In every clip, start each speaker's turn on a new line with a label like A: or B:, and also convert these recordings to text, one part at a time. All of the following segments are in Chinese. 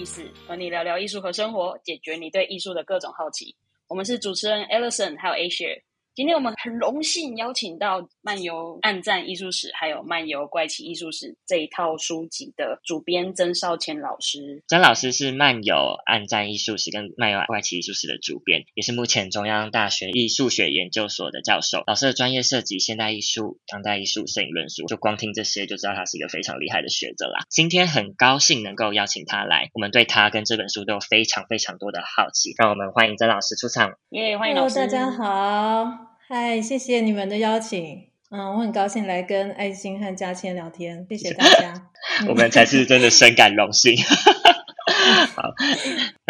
A: 意思，和你聊聊艺术和生活，解决你对艺术的各种好奇。我们是主持人 Ellison 还有 Asia。今天我们很荣幸邀请到《漫游暗战艺术史》还有《漫游怪奇艺术史》这一套书籍的主编曾少谦老师。
B: 曾老师是《漫游暗战艺术史》跟《漫游怪奇艺术史》的主编，也是目前中央大学艺术学研究所的教授。老师的专业涉及现代艺术、当代艺术、摄影论述，就光听这些就知道他是一个非常厉害的学者啦。今天很高兴能够邀请他来，我们对他跟这本书都有非常非常多的好奇，让我们欢迎曾老师出场。
A: 耶，欢迎老师！
C: 大家好。嗨，谢谢你们的邀请。嗯，我很高兴来跟爱心和嘉谦聊天，谢谢大家。
B: 我们才是真的深感荣幸。好，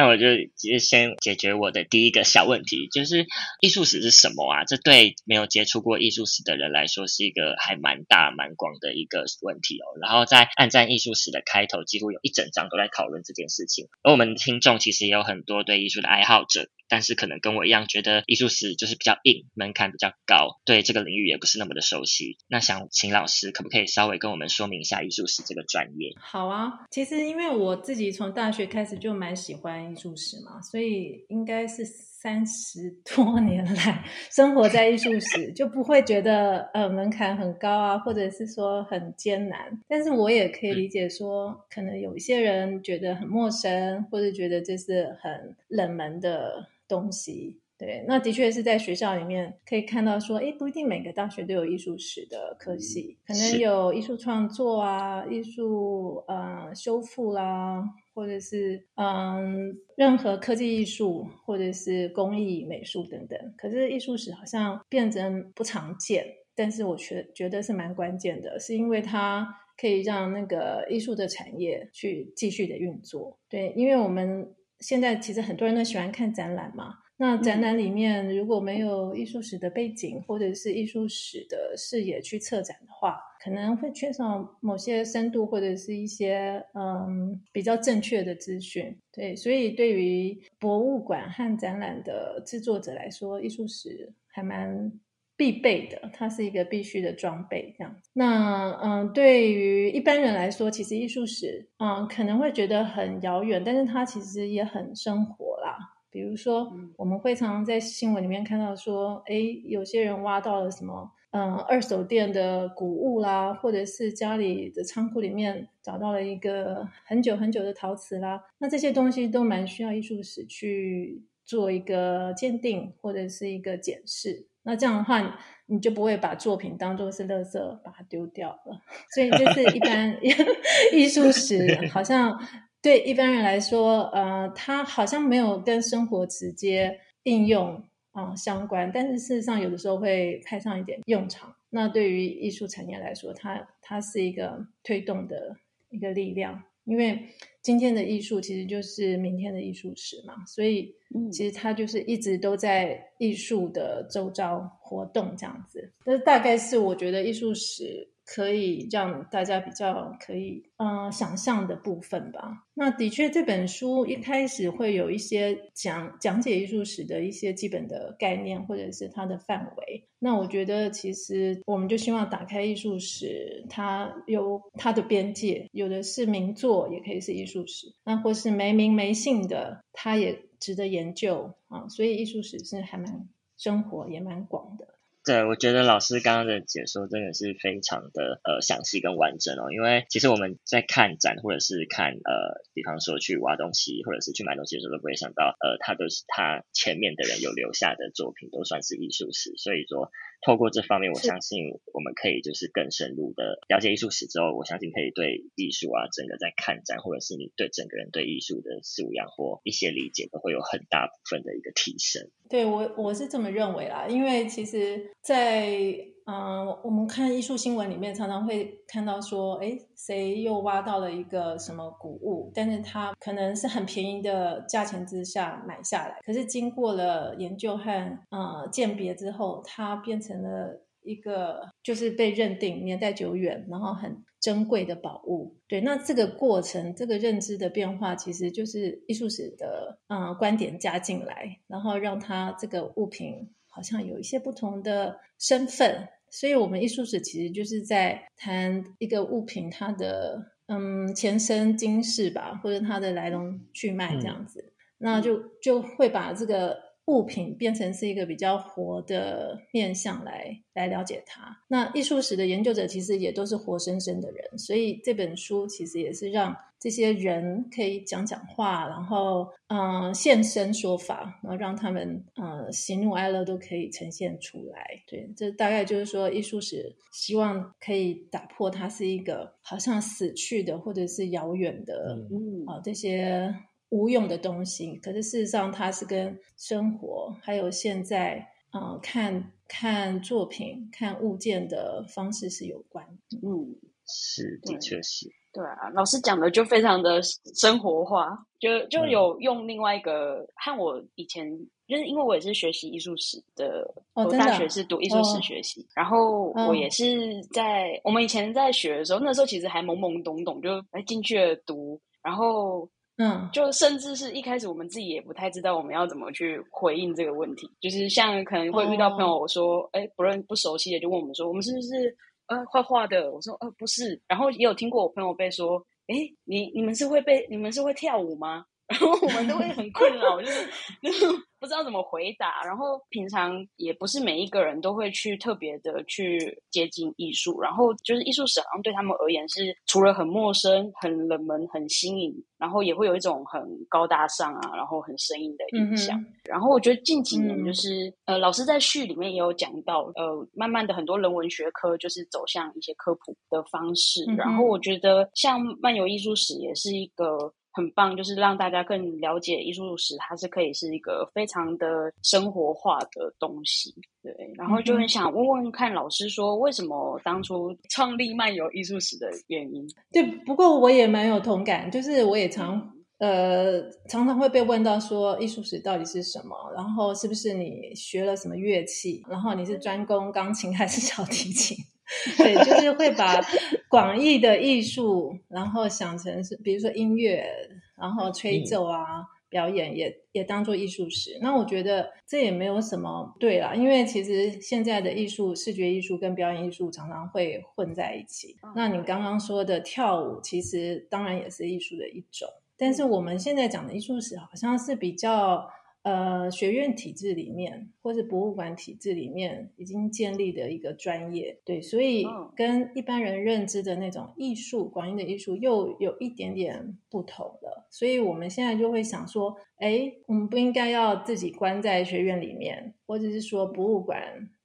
B: 那我就直接先解决我的第一个小问题，就是艺术史是什么啊？这对没有接触过艺术史的人来说，是一个还蛮大蛮广的一个问题哦。然后在暗战艺术史的开头，几乎有一整章都在讨论这件事情。而我们听众其实也有很多对艺术的爱好者。但是可能跟我一样，觉得艺术史就是比较硬，门槛比较高，对这个领域也不是那么的熟悉。那想请老师可不可以稍微跟我们说明一下艺术史这个专业？
C: 好啊，其实因为我自己从大学开始就蛮喜欢艺术史嘛，所以应该是三十多年来 生活在艺术史，就不会觉得呃门槛很高啊，或者是说很艰难。但是我也可以理解说，可能有一些人觉得很陌生，或者觉得这是很冷门的。东西对，那的确是在学校里面可以看到说，哎，不一定每个大学都有艺术史的科系，可能有艺术创作啊、艺术呃修复啦，或者是嗯任何科技艺术或者是工艺美术等等。可是艺术史好像变成不常见，但是我觉觉得是蛮关键的，是因为它可以让那个艺术的产业去继续的运作。对，因为我们。现在其实很多人都喜欢看展览嘛。那展览里面如果没有艺术史的背景，或者是艺术史的视野去策展的话，可能会缺少某些深度，或者是一些嗯比较正确的资讯。对，所以对于博物馆和展览的制作者来说，艺术史还蛮。必备的，它是一个必须的装备，这样。那嗯，对于一般人来说，其实艺术史嗯可能会觉得很遥远，但是它其实也很生活啦。比如说，我们会常常在新闻里面看到说，哎，有些人挖到了什么嗯二手店的古物啦，或者是家里的仓库里面找到了一个很久很久的陶瓷啦，那这些东西都蛮需要艺术史去做一个鉴定或者是一个检视。那这样的话，你就不会把作品当做是垃圾把它丢掉了。所以，就是一般 艺术史好像对一般人来说，呃，它好像没有跟生活直接应用啊相关，但是事实上有的时候会派上一点用场。那对于艺术产业来说，它它是一个推动的一个力量。因为今天的艺术其实就是明天的艺术史嘛，所以其实它就是一直都在艺术的周遭活动这样子。这大概是我觉得艺术史。可以让大家比较可以嗯想象的部分吧。那的确，这本书一开始会有一些讲讲解艺术史的一些基本的概念，或者是它的范围。那我觉得，其实我们就希望打开艺术史，它有它的边界，有的是名作，也可以是艺术史；那或是没名没姓的，它也值得研究啊。所以，艺术史是还蛮生活，也蛮广的。
B: 对，我觉得老师刚刚的解说真的是非常的呃详细跟完整哦。因为其实我们在看展或者是看呃，比方说去挖东西或者是去买东西的时候，都不会想到呃，他都是他前面的人有留下的作品都算是艺术史。所以说，透过这方面，我相信我们可以就是更深入的了解艺术史之后，我相信可以对艺术啊，整个在看展或者是你对整个人对艺术的素养或一些理解，都会有很大部分的一个提升。
C: 对我我是这么认为啦，因为其实，在嗯，我们看艺术新闻里面，常常会看到说，哎，谁又挖到了一个什么古物，但是它可能是很便宜的价钱之下买下来，可是经过了研究和呃鉴别之后，它变成了。一个就是被认定年代久远，然后很珍贵的宝物。对，那这个过程，这个认知的变化，其实就是艺术史的嗯观点加进来，然后让它这个物品好像有一些不同的身份。所以，我们艺术史其实就是在谈一个物品它的嗯前生今世吧，或者它的来龙去脉这样子，那就就会把这个。物品变成是一个比较活的面相来来了解它。那艺术史的研究者其实也都是活生生的人，所以这本书其实也是让这些人可以讲讲话，然后嗯现身说法，然后让他们呃喜怒哀乐都可以呈现出来。对，这大概就是说艺术史希望可以打破它是一个好像死去的或者是遥远的嗯啊这些。无用的东西，可是事实上，它是跟生活还有现在，呃，看看作品、看物件的方式是有关。
B: 嗯，是，的确是。
A: 对啊，老师讲的就非常的生活化，就就有用另外一个和我以前，就是因为我也是学习艺术史的，我大学是读艺术史学习，然后我也是在我们以前在学的时候，那时候其实还懵懵懂懂，就来进去了读，然后。嗯，就甚至是一开始我们自己也不太知道我们要怎么去回应这个问题，就是像可能会遇到朋友说，哎，不认不熟悉的就问我们说，我们是不是呃画画的？我说呃不是，然后也有听过我朋友被说，哎，你你们是会被你们是会跳舞吗？然后我们都会很困扰，就是 就是不知道怎么回答。然后平常也不是每一个人都会去特别的去接近艺术，然后就是艺术史好像对他们而言是除了很陌生、很冷门、很新颖，然后也会有一种很高大上啊，然后很生硬的印象。然后我觉得近几年就是呃，老师在序里面也有讲到，呃，慢慢的很多人文学科就是走向一些科普的方式。然后我觉得像漫游艺术史也是一个。很棒，就是让大家更了解艺术史，它是可以是一个非常的生活化的东西。对，然后就很想问问看老师说，为什么当初创立漫游艺术史的原因？
C: 对，不过我也蛮有同感，就是我也常呃常常会被问到说，艺术史到底是什么？然后是不是你学了什么乐器？然后你是专攻钢琴还是小提琴？对，就是会把广义的艺术，然后想成是，比如说音乐，然后吹奏啊，表演也也当做艺术史。那我觉得这也没有什么对啦，因为其实现在的艺术，视觉艺术跟表演艺术常常会混在一起。那你刚刚说的跳舞，其实当然也是艺术的一种，但是我们现在讲的艺术史，好像是比较。呃，学院体制里面，或是博物馆体制里面已经建立的一个专业，对，所以跟一般人认知的那种艺术，广义的艺术又有一点点不同了。所以我们现在就会想说，哎，我们不应该要自己关在学院里面，或者是说博物馆、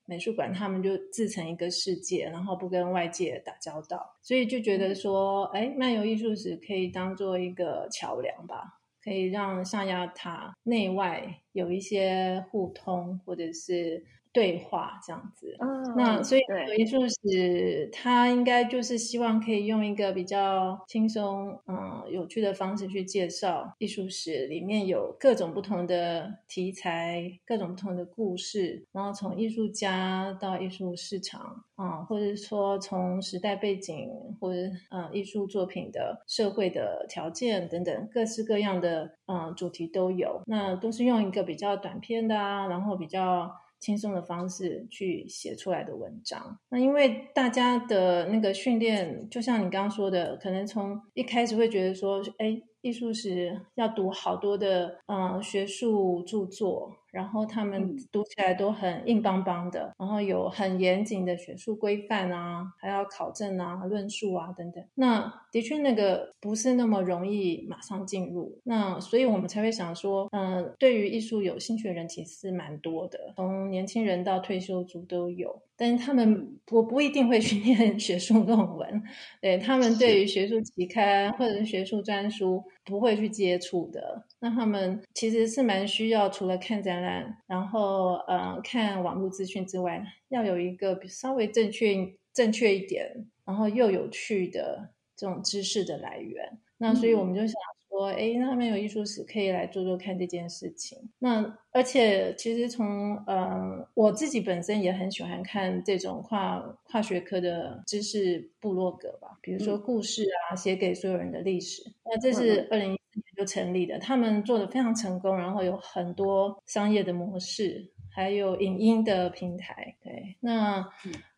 C: 美术馆，他们就自成一个世界，然后不跟外界打交道。所以就觉得说，哎，漫游艺术史可以当做一个桥梁吧。可以让象牙塔内外有一些互通，或者是。对话这样子，那所以艺术史它应该就是希望可以用一个比较轻松、嗯有趣的方式去介绍艺术史，里面有各种不同的题材，各种不同的故事，然后从艺术家到艺术市场，啊，或者说从时代背景或者嗯艺术作品的社会的条件等等，各式各样的嗯主题都有，那都是用一个比较短篇的啊，然后比较。轻松的方式去写出来的文章，那因为大家的那个训练，就像你刚刚说的，可能从一开始会觉得说，哎，艺术史要读好多的嗯学术著作。然后他们读起来都很硬邦邦的，然后有很严谨的学术规范啊，还要考证啊、论述啊等等。那的确那个不是那么容易马上进入。那所以我们才会想说，嗯，对于艺术有兴趣的人其实蛮多的，从年轻人到退休族都有。但是他们我不一定会去念 学术论文，对他们对于学术期刊或者是学术专书不会去接触的。那他们其实是蛮需要除了看展览，然后呃看网络资讯之外，要有一个稍微正确正确一点，然后又有趣的这种知识的来源。那所以我们就想。说哎，那他们有艺术史可以来做做看这件事情。那而且其实从呃我自己本身也很喜欢看这种跨跨学科的知识部落格吧，比如说故事啊，写给所有人的历史。那这是二零一四年就成立的，他们做的非常成功，然后有很多商业的模式，还有影音的平台。对，那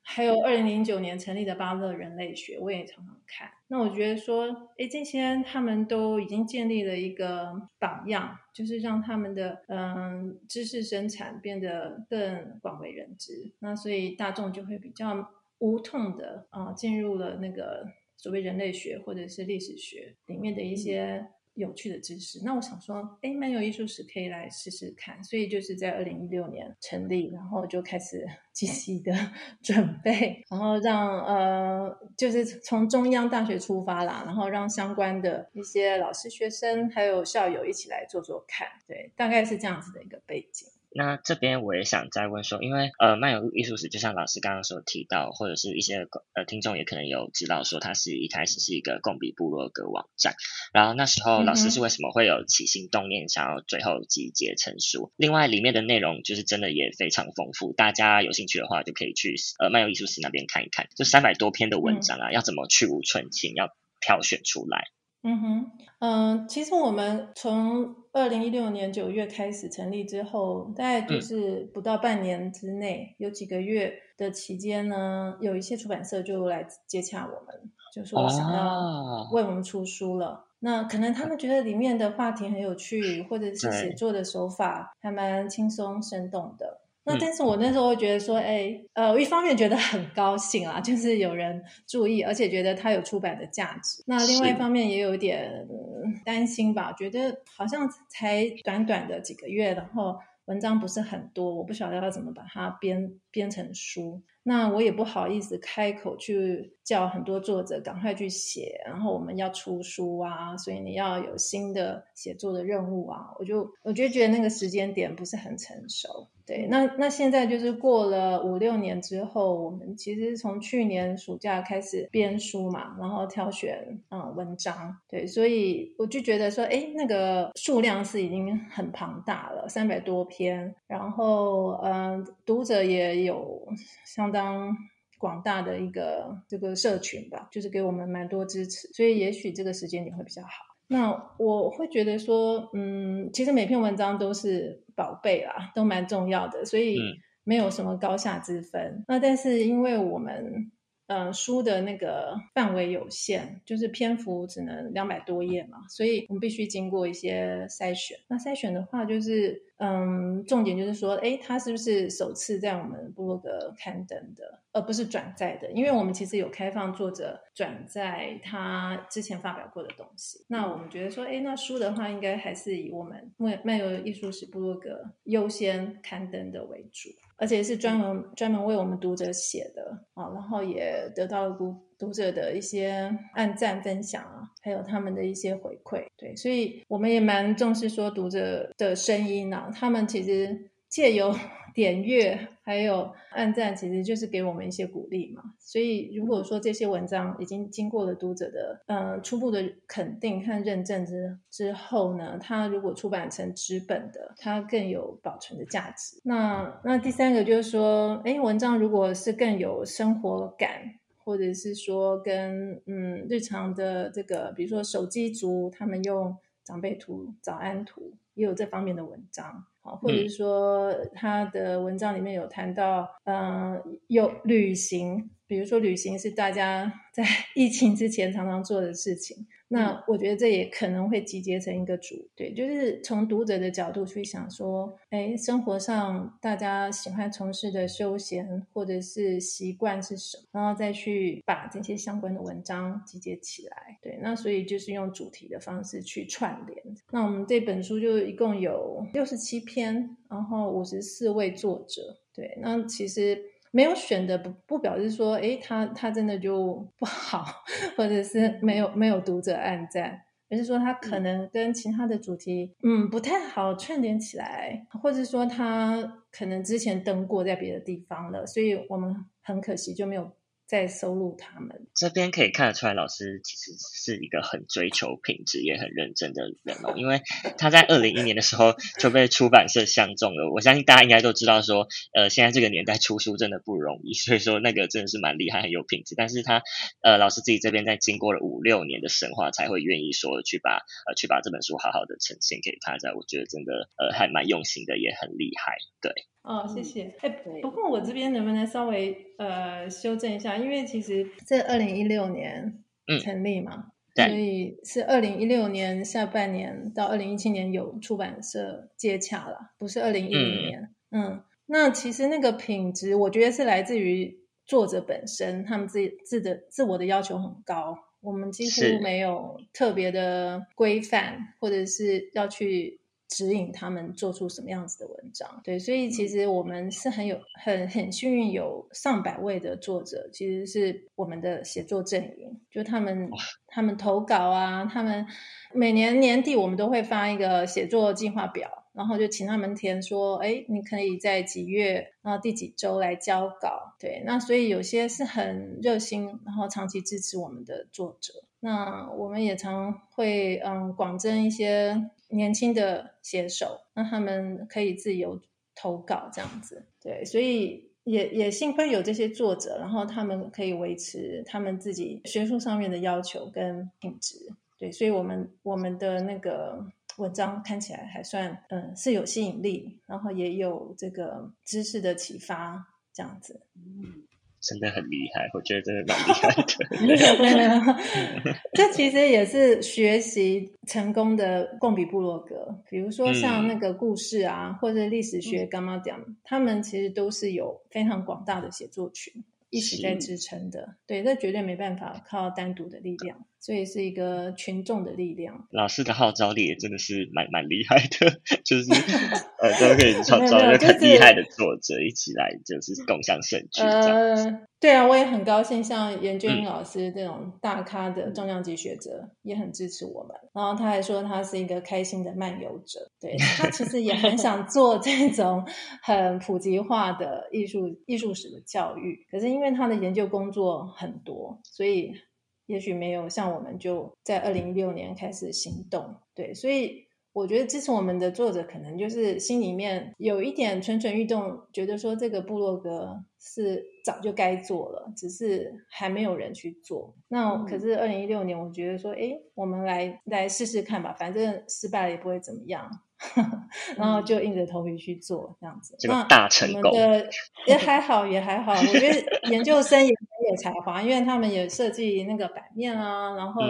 C: 还有二零零九年成立的巴勒人类学，我也常常。看。那我觉得说，哎，这些他们都已经建立了一个榜样，就是让他们的嗯知识生产变得更广为人知。那所以大众就会比较无痛的啊进入了那个所谓人类学或者是历史学里面的一些。有趣的知识，那我想说，哎，漫游艺术史可以来试试看，所以就是在二零一六年成立，然后就开始 积极的 准备，然后让呃，就是从中央大学出发啦，然后让相关的一些老师、学生还有校友一起来做做看，对，大概是这样子的一个背景。
B: 那这边我也想再问说，因为呃，漫游艺术史就像老师刚刚所提到，或者是一些呃听众也可能有知道说，它是一开始是一个共比部落格网站，然后那时候老师是为什么会有起心动念想要最后集结成书？另外里面的内容就是真的也非常丰富，大家有兴趣的话就可以去呃漫游艺术史那边看一看，就三百多篇的文章啊，要怎么去无存菁，要挑选出来。
C: 嗯哼，嗯，其实我们从二零一六年九月开始成立之后，大概就是不到半年之内，有几个月的期间呢，有一些出版社就来接洽我们，就说想要为我们出书了。那可能他们觉得里面的话题很有趣，或者是写作的手法还蛮轻松生动的。那但是我那时候会觉得说，哎，呃，我一方面觉得很高兴啊，就是有人注意，而且觉得它有出版的价值。那另外一方面也有点担心吧，觉得好像才短短的几个月，然后文章不是很多，我不晓得要怎么把它编编成书。那我也不好意思开口去叫很多作者赶快去写，然后我们要出书啊，所以你要有新的写作的任务啊，我就我就觉得那个时间点不是很成熟。对，那那现在就是过了五六年之后，我们其实从去年暑假开始编书嘛，然后挑选嗯文章，对，所以我就觉得说，哎，那个数量是已经很庞大了，三百多篇，然后嗯，读者也有相当。当广大的一个这个社群吧，就是给我们蛮多支持，所以也许这个时间点会比较好。那我会觉得说，嗯，其实每篇文章都是宝贝啦，都蛮重要的，所以没有什么高下之分。那但是因为我们。嗯，书的那个范围有限，就是篇幅只能两百多页嘛，所以我们必须经过一些筛选。那筛选的话，就是嗯，重点就是说，哎，它是不是首次在我们部落格刊登的，而不是转载的？因为我们其实有开放作者转载他之前发表过的东西。那我们觉得说，哎，那书的话，应该还是以我们漫漫游艺术史部落格优先刊登的为主。而且是专门专门为我们读者写的啊，然后也得到了读读者的一些按赞分享啊，还有他们的一些回馈，对，所以我们也蛮重视说读者的声音呢，他们其实借由。点阅还有按赞，其实就是给我们一些鼓励嘛。所以如果说这些文章已经经过了读者的嗯初步的肯定和认证之之后呢，它如果出版成纸本的，它更有保存的价值。那那第三个就是说，哎，文章如果是更有生活感，或者是说跟嗯日常的这个，比如说手机族他们用长辈图、早安图，也有这方面的文章。好或者是说，他的文章里面有谈到，嗯，有旅行，比如说旅行是大家 在疫情之前常常做的事情。那我觉得这也可能会集结成一个组，对，就是从读者的角度去想说，哎，生活上大家喜欢从事的休闲或者是习惯是什么，然后再去把这些相关的文章集结起来，对，那所以就是用主题的方式去串联。那我们这本书就一共有六十七篇，然后五十四位作者，对，那其实。没有选的不不表示说，哎，他他真的就不好，或者是没有没有读者暗赞，而是说他可能跟其他的主题，嗯，不太好串联起来，或者说他可能之前登过在别的地方了，所以我们很可惜就没有。在收录他们
B: 这边可以看得出来，老师其实是一个很追求品质也很认真的人哦。因为他在二零一年的时候就被出版社相中了。我相信大家应该都知道，说呃，现在这个年代出书真的不容易，所以说那个真的是蛮厉害，很有品质。但是他呃，老师自己这边在经过了五六年的深化，才会愿意说去把呃去把这本书好好的呈现给大家。我觉得真的呃还蛮用心的，也很厉害。对。
C: 哦，谢谢。哎，不过我这边能不能稍微呃修正一下？因为其实这二零一六年成立嘛，
B: 对
C: 所以是二零一六年下半年到二零一七年有出版社接洽了，不是二零一零年。嗯，那其实那个品质，我觉得是来自于作者本身，他们自己自的自我的要求很高，我们几乎没有特别的规范，或者是要去。指引他们做出什么样子的文章，对，所以其实我们是很有很很幸运，有上百位的作者，其实是我们的写作阵营，就他们他们投稿啊，他们每年年底我们都会发一个写作计划表，然后就请他们填说，哎，你可以在几月，然后第几周来交稿，对，那所以有些是很热心，然后长期支持我们的作者，那我们也常会嗯广征一些。年轻的写手，让他们可以自由投稿这样子，对，所以也也幸亏有这些作者，然后他们可以维持他们自己学术上面的要求跟品质，对，所以我们我们的那个文章看起来还算嗯是有吸引力，然后也有这个知识的启发这样子。嗯。
B: 真的很厉害，我觉得真的蛮厉害的。
C: 这其实也是学习成功的共比部落格，比如说像那个故事啊，或者历史学干嘛讲，他们其实都是有非常广大的写作群一起在支撑的。对，这绝对没办法靠单独的力量，所以是一个群众的力量。
B: 老师的号召力也真的是蛮蛮厉害的，就是 呃，都可以找找一个很厉害的作者一起来，就是共享盛举。
C: 呃，对啊，我也很高兴，像严俊英老师这种大咖的重量级学者也很支持我们。然后他还说他是一个开心的漫游者，对他其实也很想做这种很普及化的艺术艺术史的教育，可是因为他的研究工作很多，所以也许没有像我们就在二零一六年开始行动。对，所以。我觉得支持我们的作者可能就是心里面有一点蠢蠢欲动，觉得说这个部落格是早就该做了，只是还没有人去做。那可是二零一六年，我觉得说，哎，我们来来试试看吧，反正失败了也不会怎么样，然后就硬着头皮去做这样子。
B: 那大成功
C: 也还好，也还好。我觉得研究生也很有才华，因为他们也设计那个版面啊，然后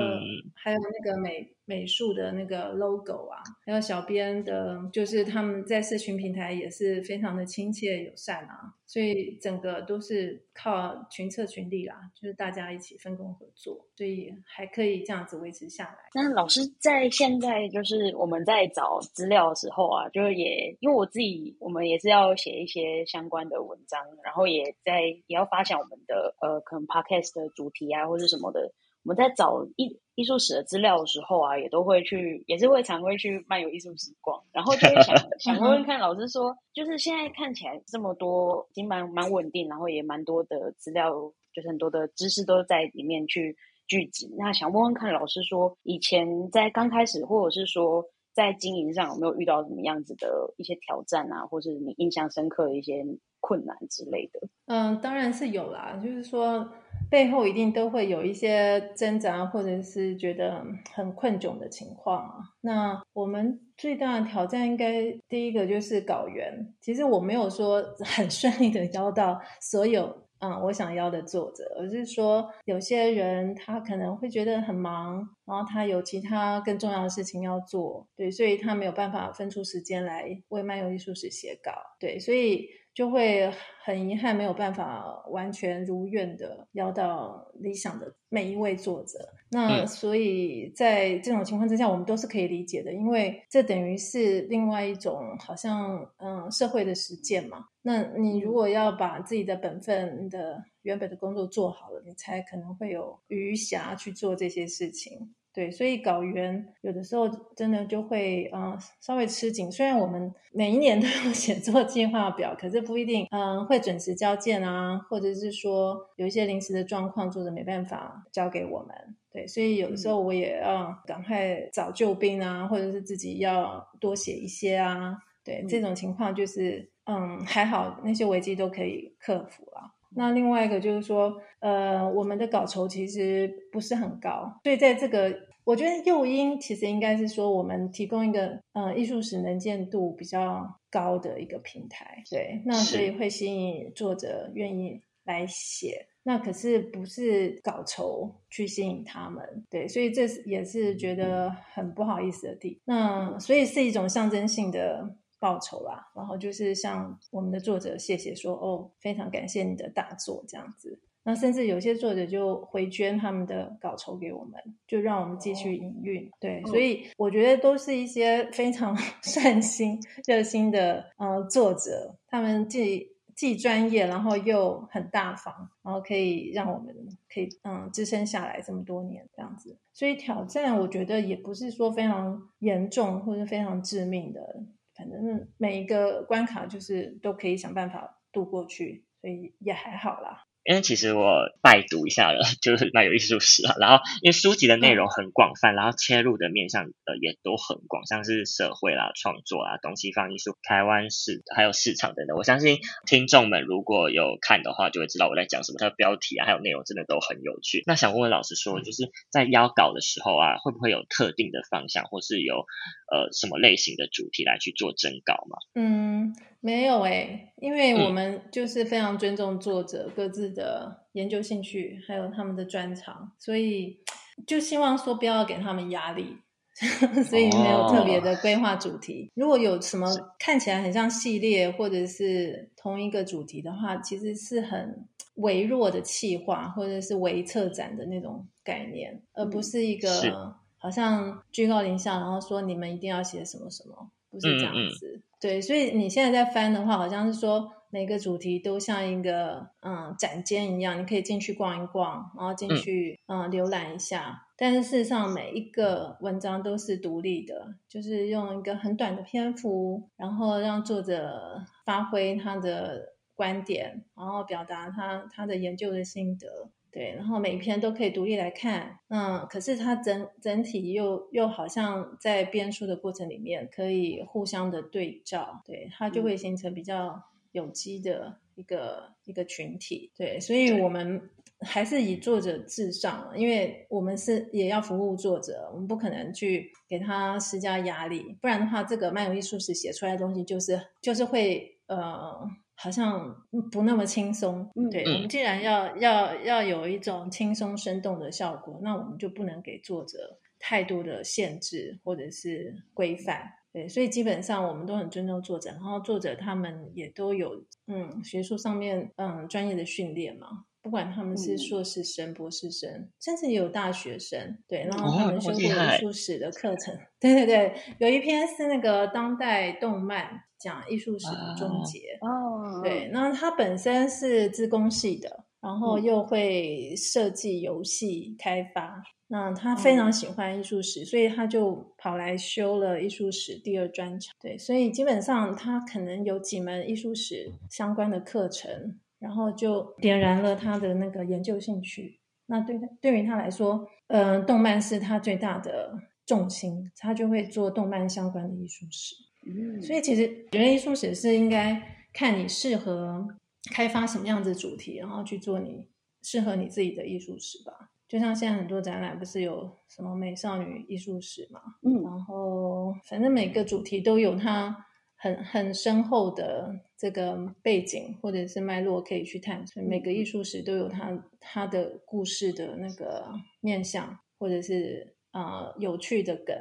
C: 还有那个美。美术的那个 logo 啊，还有小编的，就是他们在社群平台也是非常的亲切友善啊，所以整个都是靠群策群力啦，就是大家一起分工合作，所以还可以这样子维持下来。
A: 那老师在现在就是我们在找资料的时候啊，就是也因为我自己，我们也是要写一些相关的文章，然后也在也要发想我们的呃可能 podcast 的主题啊，或者什么的。我们在找一艺术史的资料的时候啊，也都会去，也是会常会去漫游艺术史逛，然后就会想 想问问看老师说，就是现在看起来这么多，已经蛮蛮稳定，然后也蛮多的资料，就是很多的知识都在里面去聚集。那想问问看老师说，以前在刚开始，或者是说在经营上有没有遇到什么样子的一些挑战啊，或是你印象深刻的一些困难之类的？
C: 嗯，当然是有啦，就是说。背后一定都会有一些挣扎，或者是觉得很困窘的情况啊。那我们最大的挑战，应该第一个就是稿源。其实我没有说 很顺利的邀到所有嗯我想要的作者，而是说有些人他可能会觉得很忙，然后他有其他更重要的事情要做，对，所以他没有办法分出时间来为漫游艺术史写稿，对，所以。就会很遗憾，没有办法完全如愿的邀到理想的每一位作者。那所以在这种情况之下，我们都是可以理解的，因为这等于是另外一种好像嗯社会的实践嘛。那你如果要把自己的本分的原本的工作做好了，你才可能会有余暇去做这些事情。对，所以稿源有的时候真的就会嗯稍微吃紧。虽然我们每一年都有写作计划表，可是不一定嗯会准时交件啊，或者是说有一些临时的状况，作者没办法交给我们。对，所以有的时候我也要赶快找救兵啊，或者是自己要多写一些啊。对，这种情况就是嗯还好，那些危机都可以克服了。那另外一个就是说，呃，我们的稿酬其实不是很高，所以在这个。我觉得诱因其实应该是说，我们提供一个呃艺术史能见度比较高的一个平台，对，那所以会吸引作者愿意来写。那可是不是稿酬去吸引他们，对，所以这也是觉得很不好意思的地。那所以是一种象征性的报酬啦。然后就是向我们的作者谢谢说，哦，非常感谢你的大作这样子。那甚至有些作者就回捐他们的稿酬给我们，就让我们继续营运。对，所以我觉得都是一些非常 善心、热心的呃作者，他们既。既专业，然后又很大方，然后可以让我们可以嗯支撑下来这么多年这样子。所以挑战我觉得也不是说非常严重或者非常致命的，反正每一个关卡就是都可以想办法度过去，所以也还好啦。
B: 因为其实我拜读一下了，就是蛮有艺术史啊。然后因为书籍的内容很广泛，然后切入的面向呃也都很广，像是社会啦、创作啊、东西方艺术、台湾市还有市场等等。我相信听众们如果有看的话，就会知道我在讲什么。它的标题啊，还有内容真的都很有趣。那想问问老师说，就是在邀稿的时候啊，会不会有特定的方向，或是有呃什么类型的主题来去做征稿吗？
C: 嗯。没有诶，因为我们就是非常尊重作者各自的研究兴趣，还有他们的专长，所以就希望说不要给他们压力，所以没有特别的规划主题。如果有什么看起来很像系列或者是同一个主题的话，其实是很微弱的企划或者是微策展的那种概念，而不是一个好像居高临下，然后说你们一定要写什么什么，不是这样子。对，所以你现在在翻的话，好像是说每个主题都像一个嗯展间一样，你可以进去逛一逛，然后进去嗯浏览一下。但是事实上，每一个文章都是独立的，就是用一个很短的篇幅，然后让作者发挥他的观点，然后表达他他的研究的心得。对，然后每一篇都可以独立来看，嗯，可是它整整体又又好像在编书的过程里面可以互相的对照，对，它就会形成比较有机的一个一个群体，对，所以我们还是以作者至上，因为我们是也要服务作者，我们不可能去给他施加压力，不然的话，这个漫游艺术史写出来的东西就是就是会呃。好像不那么轻松，对我们既然要要要有一种轻松生动的效果，那我们就不能给作者太多的限制或者是规范，对，所以基本上我们都很尊重作者，然后作者他们也都有嗯学术上面嗯专业的训练嘛。不管他们是硕士生、博士生，甚至也有大学生，对，然后他们修过艺术史的课程，对对对，有一篇是那个当代动漫讲艺术史的终结，哦，对，那他本身是自工系的，然后又会设计游戏开发，那他非常喜欢艺术史，所以他就跑来修了艺术史第二专长，对，所以基本上他可能有几门艺术史相关的课程。然后就点燃了他的那个研究兴趣。那对他对于他来说，嗯，动漫是他最大的重心，他就会做动漫相关的艺术史。嗯，所以其实觉得艺术史是应该看你适合开发什么样子主题，然后去做你适合你自己的艺术史吧。就像现在很多展览不是有什么美少女艺术史嘛？嗯，然后反正每个主题都有它。很很深厚的这个背景或者是脉络可以去探索，每个艺术史都有它它的故事的那个面向，或者是啊有趣的梗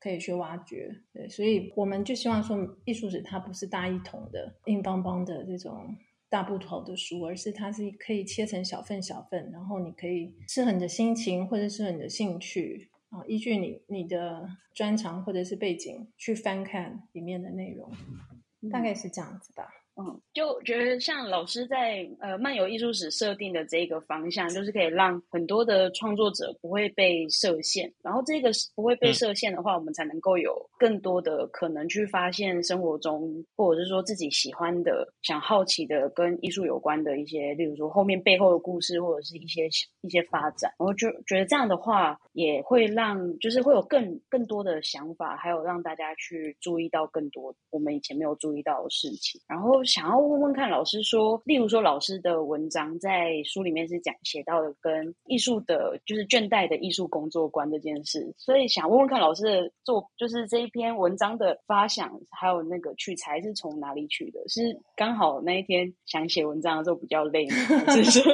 C: 可以去挖掘。对，所以我们就希望说，艺术史它不是大一统的硬邦邦的这种大部头的书，而是它是可以切成小份小份，然后你可以适合你的心情或者适合你的兴趣。啊，依据你你的专长或者是背景去翻看里面的内容，大概是这样子吧。
A: 嗯，就觉得像老师在呃漫游艺术史设定的这个方向，就是可以让很多的创作者不会被设限。然后这个不会被设限的话，我们才能够有更多的可能去发现生活中，或者是说自己喜欢的、想好奇的跟艺术有关的一些，例如说后面背后的故事，或者是一些一些发展。然后就觉得这样的话，也会让就是会有更更多的想法，还有让大家去注意到更多我们以前没有注意到的事情。然后。想要问问看老师说，例如说老师的文章在书里面是讲写到的跟艺术的，就是倦怠的艺术工作观这件事，所以想问问看老师的做，就是这一篇文章的发想还有那个取材是从哪里取的？是刚好那一天想写文章的时候比较累吗？是？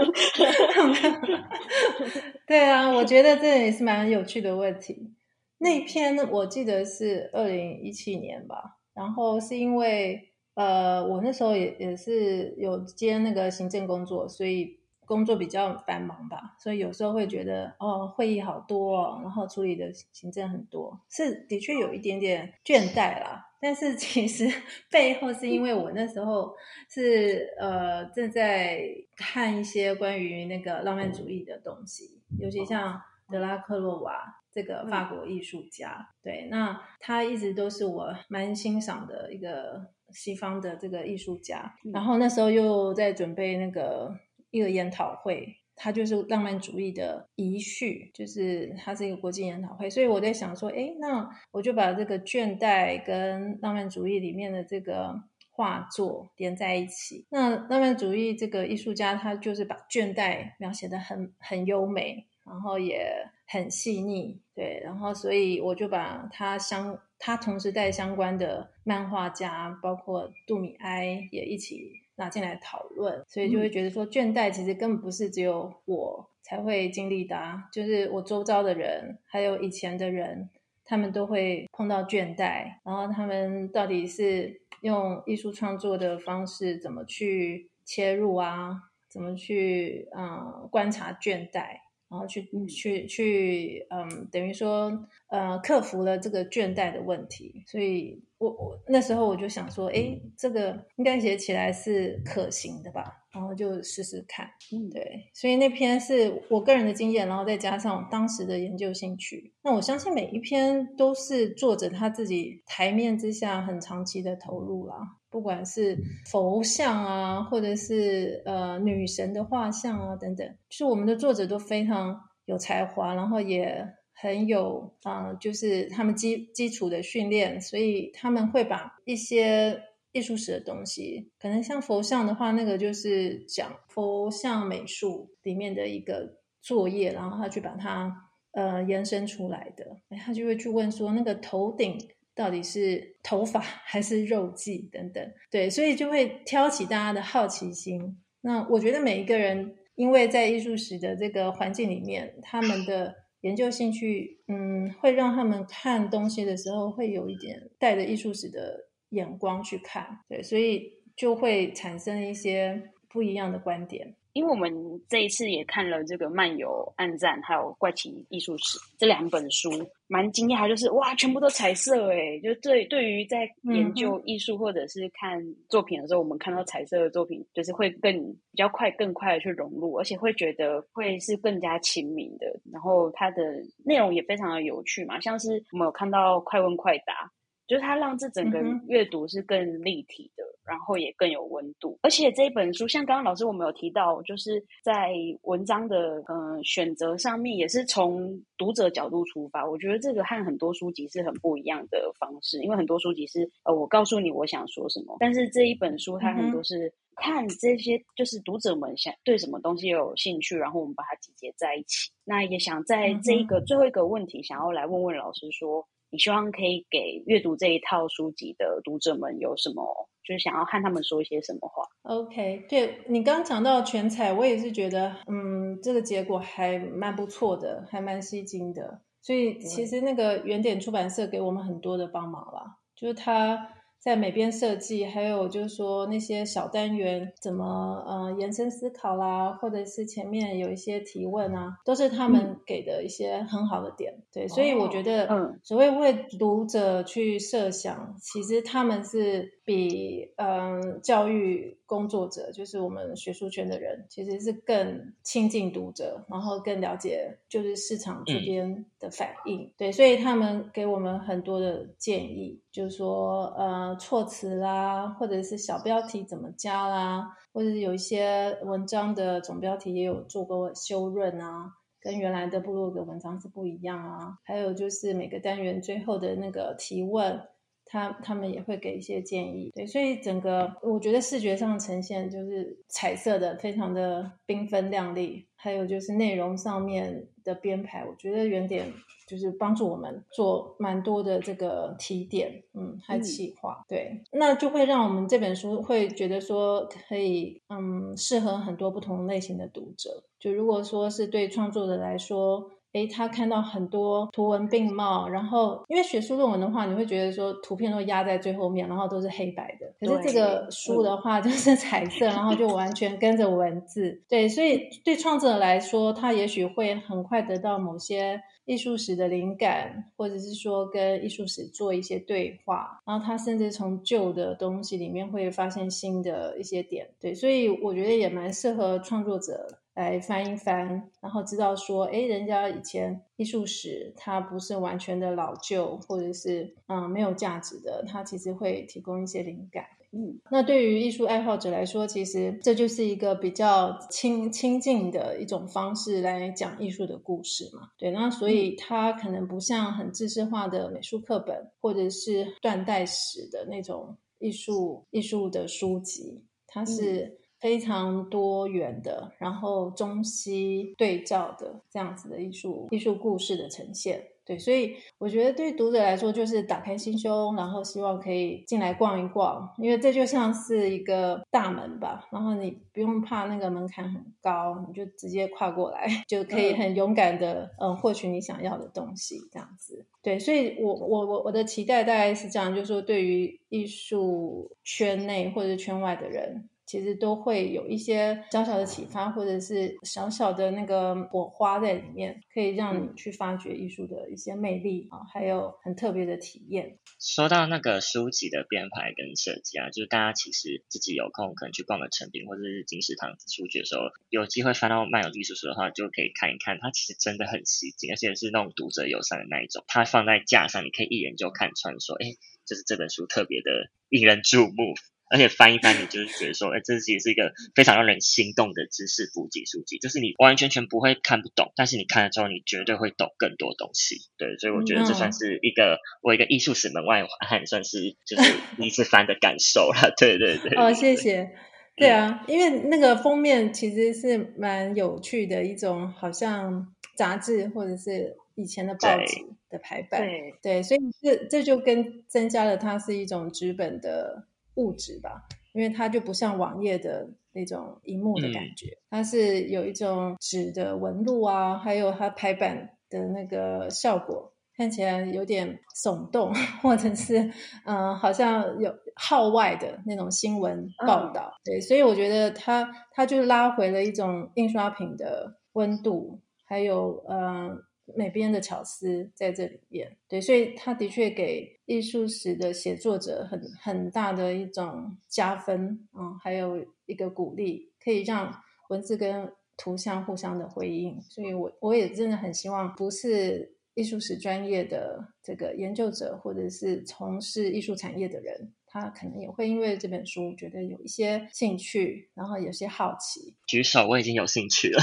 C: 对啊，我觉得这也是蛮有趣的问题。那篇我记得是二零一七年吧，然后是因为呃，我那时候也也是有接那个行政工作，所以工作比较繁忙吧，所以有时候会觉得哦，会议好多，哦，然后处理的行政很多，是的确有一点点倦怠啦。但是其实 背后是因为我那时候是呃正在看一些关于那个浪漫主义的东西，尤其像德拉克洛瓦。这个法国艺术家，对，那他一直都是我蛮欣赏的一个西方的这个艺术家。然后那时候又在准备那个一个研讨会，他就是浪漫主义的遗绪，就是他是一个国际研讨会。所以我在想说，哎，那我就把这个倦怠跟浪漫主义里面的这个画作连在一起。那浪漫主义这个艺术家，他就是把倦怠描写的很很优美。然后也很细腻，对，然后所以我就把他相他同时带相关的漫画家，包括杜米埃也一起拿进来讨论，所以就会觉得说倦怠其实根本不是只有我才会经历的，就是我周遭的人，还有以前的人，他们都会碰到倦怠，然后他们到底是用艺术创作的方式怎么去切入啊，怎么去嗯观察倦怠。然后去去去，嗯，等于说，呃，克服了这个倦怠的问题，所以我我那时候我就想说，哎，这个应该写起来是可行的吧，然后就试试看，嗯，对，所以那篇是我个人的经验，然后再加上当时的研究兴趣，那我相信每一篇都是作者他自己台面之下很长期的投入啦。不管是佛像啊，或者是呃女神的画像啊等等，就是我们的作者都非常有才华，然后也很有啊，就是他们基基础的训练，所以他们会把一些艺术史的东西，可能像佛像的话，那个就是讲佛像美术里面的一个作业，然后他去把它呃延伸出来的，他就会去问说那个头顶。到底是 头发还是肉髻等等，对，所以就会挑起大家的好奇心。那我觉得每一个人，因为在艺术史的这个环境里面，他们的研究兴趣，嗯，会让他们看东西的时候，会有一点带着艺术史的眼光去看，对，所以就会产生一些不一样的观点。
A: 因为我们这一次也看了这个《漫游暗战》还有《怪奇艺术史》这两本书，蛮惊讶，就是哇，全部都彩色哎！就对，对于在研究艺术或者是看作品的时候，我们看到彩色的作品，就是会更比较快、更快的去融入，而且会觉得会是更加亲民的。然后它的内容也非常的有趣嘛，像是我们有看到快问快答。就是它让这整个阅读是更立体的，然后也更有温度。而且这一本书，像刚刚老师我们有提到，就是在文章的嗯选择上面，也是从读者角度出发。我觉得这个和很多书籍是很不一样的方式，因为很多书籍是呃我告诉你我想说什么，但是这一本书它很多是看这些就是读者们想对什么东西有兴趣，然后我们把它集结在一起。那也想在这一个最后一个问题，想要来问问老师说。你希望可以给阅读这一套书籍的读者们有什么？就是想要和他们说一些什么话
C: ？OK，对你刚刚讲到全彩，我也是觉得，嗯，这个结果还蛮不错的，还蛮吸睛的。所以其实那个原点出版社给我们很多的帮忙啦，就是他。在美编设计，还有就是说那些小单元怎么呃延伸思考啦，或者是前面有一些提问啊，都是他们给的一些很好的点。对，所以我觉得，嗯，所谓为读者去设想，其实他们是比嗯教育工作者，就是我们学术圈的人，其实是更亲近读者，然后更了解就是市场这边的反应。对，所以他们给我们很多的建议，就是说呃。措辞啦，或者是小标题怎么加啦，或者是有一些文章的总标题也有做过修润啊，跟原来的部落格文章是不一样啊。还有就是每个单元最后的那个提问，他他们也会给一些建议。对，所以整个我觉得视觉上呈现就是彩色的，非常的缤纷亮丽。还有就是内容上面的编排，我觉得原点就是帮助我们做蛮多的这个提点，嗯，还企划，对，那就会让我们这本书会觉得说可以，嗯，适合很多不同类型的读者。就如果说是对创作者来说。诶，他看到很多图文并茂，然后因为学术论文的话，你会觉得说图片都压在最后面，然后都是黑白的。可是这个书的话就是彩色，然后就完全跟着文字。对，所以对创作者来说，他也许会很快得到某些艺术史的灵感，或者是说跟艺术史做一些对话，然后他甚至从旧的东西里面会发现新的一些点。对，所以我觉得也蛮适合创作者。来翻一翻，然后知道说，哎，人家以前艺术史它不是完全的老旧，或者是嗯没有价值的，它其实会提供一些灵感。嗯，那对于艺术爱好者来说，其实这就是一个比较亲亲近的一种方式来讲艺术的故事嘛。对，那所以它可能不像很知识化的美术课本，或者是断代史的那种艺术艺术的书籍，它是。非常多元的，然后中西对照的这样子的艺术艺术故事的呈现，对，所以我觉得对读者来说，就是打开心胸，然后希望可以进来逛一逛，因为这就像是一个大门吧，然后你不用怕那个门槛很高，你就直接跨过来，就可以很勇敢的嗯获取你想要的东西，这样子，对，所以我我我我的期待大概是这样，就是说对于艺术圈内或者圈外的人。其实都会有一些小小的启发，或者是小小的那个火花在里面，可以让你去发掘艺术的一些魅力啊，还有很特别的体验。
B: 说到那个书籍的编排跟设计啊，就是大家其实自己有空可能去逛个成品或者是金石堂书局的时候，有机会翻到漫游艺术书的话，就可以看一看，它其实真的很吸睛，而且是那种读者友善的那一种。它放在架上，你可以一眼就看穿，说，哎，就是这本书特别的引人注目。而且翻一翻，你就是觉得说，哎，这其实是一个非常让人心动的知识补给书籍。就是你完完全全不会看不懂，但是你看了之后，你绝对会懂更多东西。对，所以我觉得这算是一个我一个艺术史门外汉，算是就是第一次翻的感受了。对对对。
C: 哦，谢谢。对啊，因为那个封面其实是蛮有趣的一种，好像杂志或者是以前的报纸的排版。对对，所以这这就跟增加了它是一种纸本的。物质吧，因为它就不像网页的那种荧幕的感觉，它是有一种纸的纹路啊，还有它排版的那个效果，看起来有点耸动，或者是嗯，好像有号外的那种新闻报道。对，所以我觉得它它就拉回了一种印刷品的温度，还有嗯。美编的巧思在这里面，对，所以他的确给艺术史的写作者很很大的一种加分，嗯，还有一个鼓励，可以让文字跟图像互相的回应。所以我我也真的很希望，不是艺术史专业的这个研究者，或者是从事艺术产业的人。他可能也会因为这本书觉得有一些兴趣，然后有些好奇。
B: 举手，我已经有兴趣了。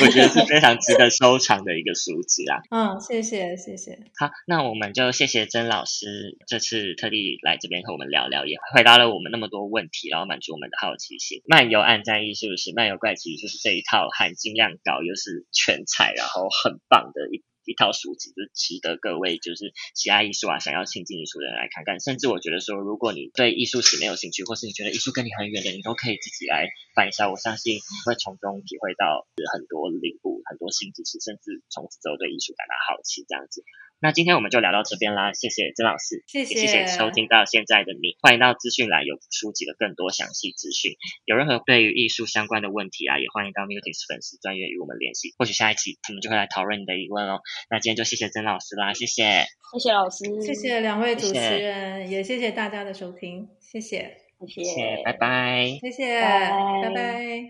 B: 我觉得是非常值得收藏的一个书籍啦。
C: 嗯，谢谢，谢谢。
B: 好，那我们就谢谢曾老师这次特地来这边和我们聊聊，也回答了我们那么多问题，然后满足我们的好奇心。漫游暗战艺术史，漫游怪奇艺术史这一套含金量高又是全彩，然后很棒的一。一套书籍就值得各位就是喜爱艺术啊，想要亲近艺术的人来看看。甚至我觉得说，如果你对艺术史没有兴趣，或是你觉得艺术跟你很远的，你都可以自己来翻一下。我相信会从中体会到很多领悟、很多新知识，甚至从此之后对艺术感到好奇这样子。那今天我们就聊到这边啦，谢谢曾老师，
C: 谢
B: 谢，谢谢。收听到现在的你，欢迎到资讯栏有书籍的更多详细资讯，有任何对于艺术相关的问题啊，也欢迎到 Mutis 粉丝专业与我们联系，或许下一期我们就会来讨论你的疑问哦。那今天就谢谢曾老师啦，谢谢，
A: 谢谢老师，
C: 谢谢两位主持人，也谢谢大家的收听，谢谢，
A: 谢谢，
B: 拜拜，
C: 谢谢，拜拜。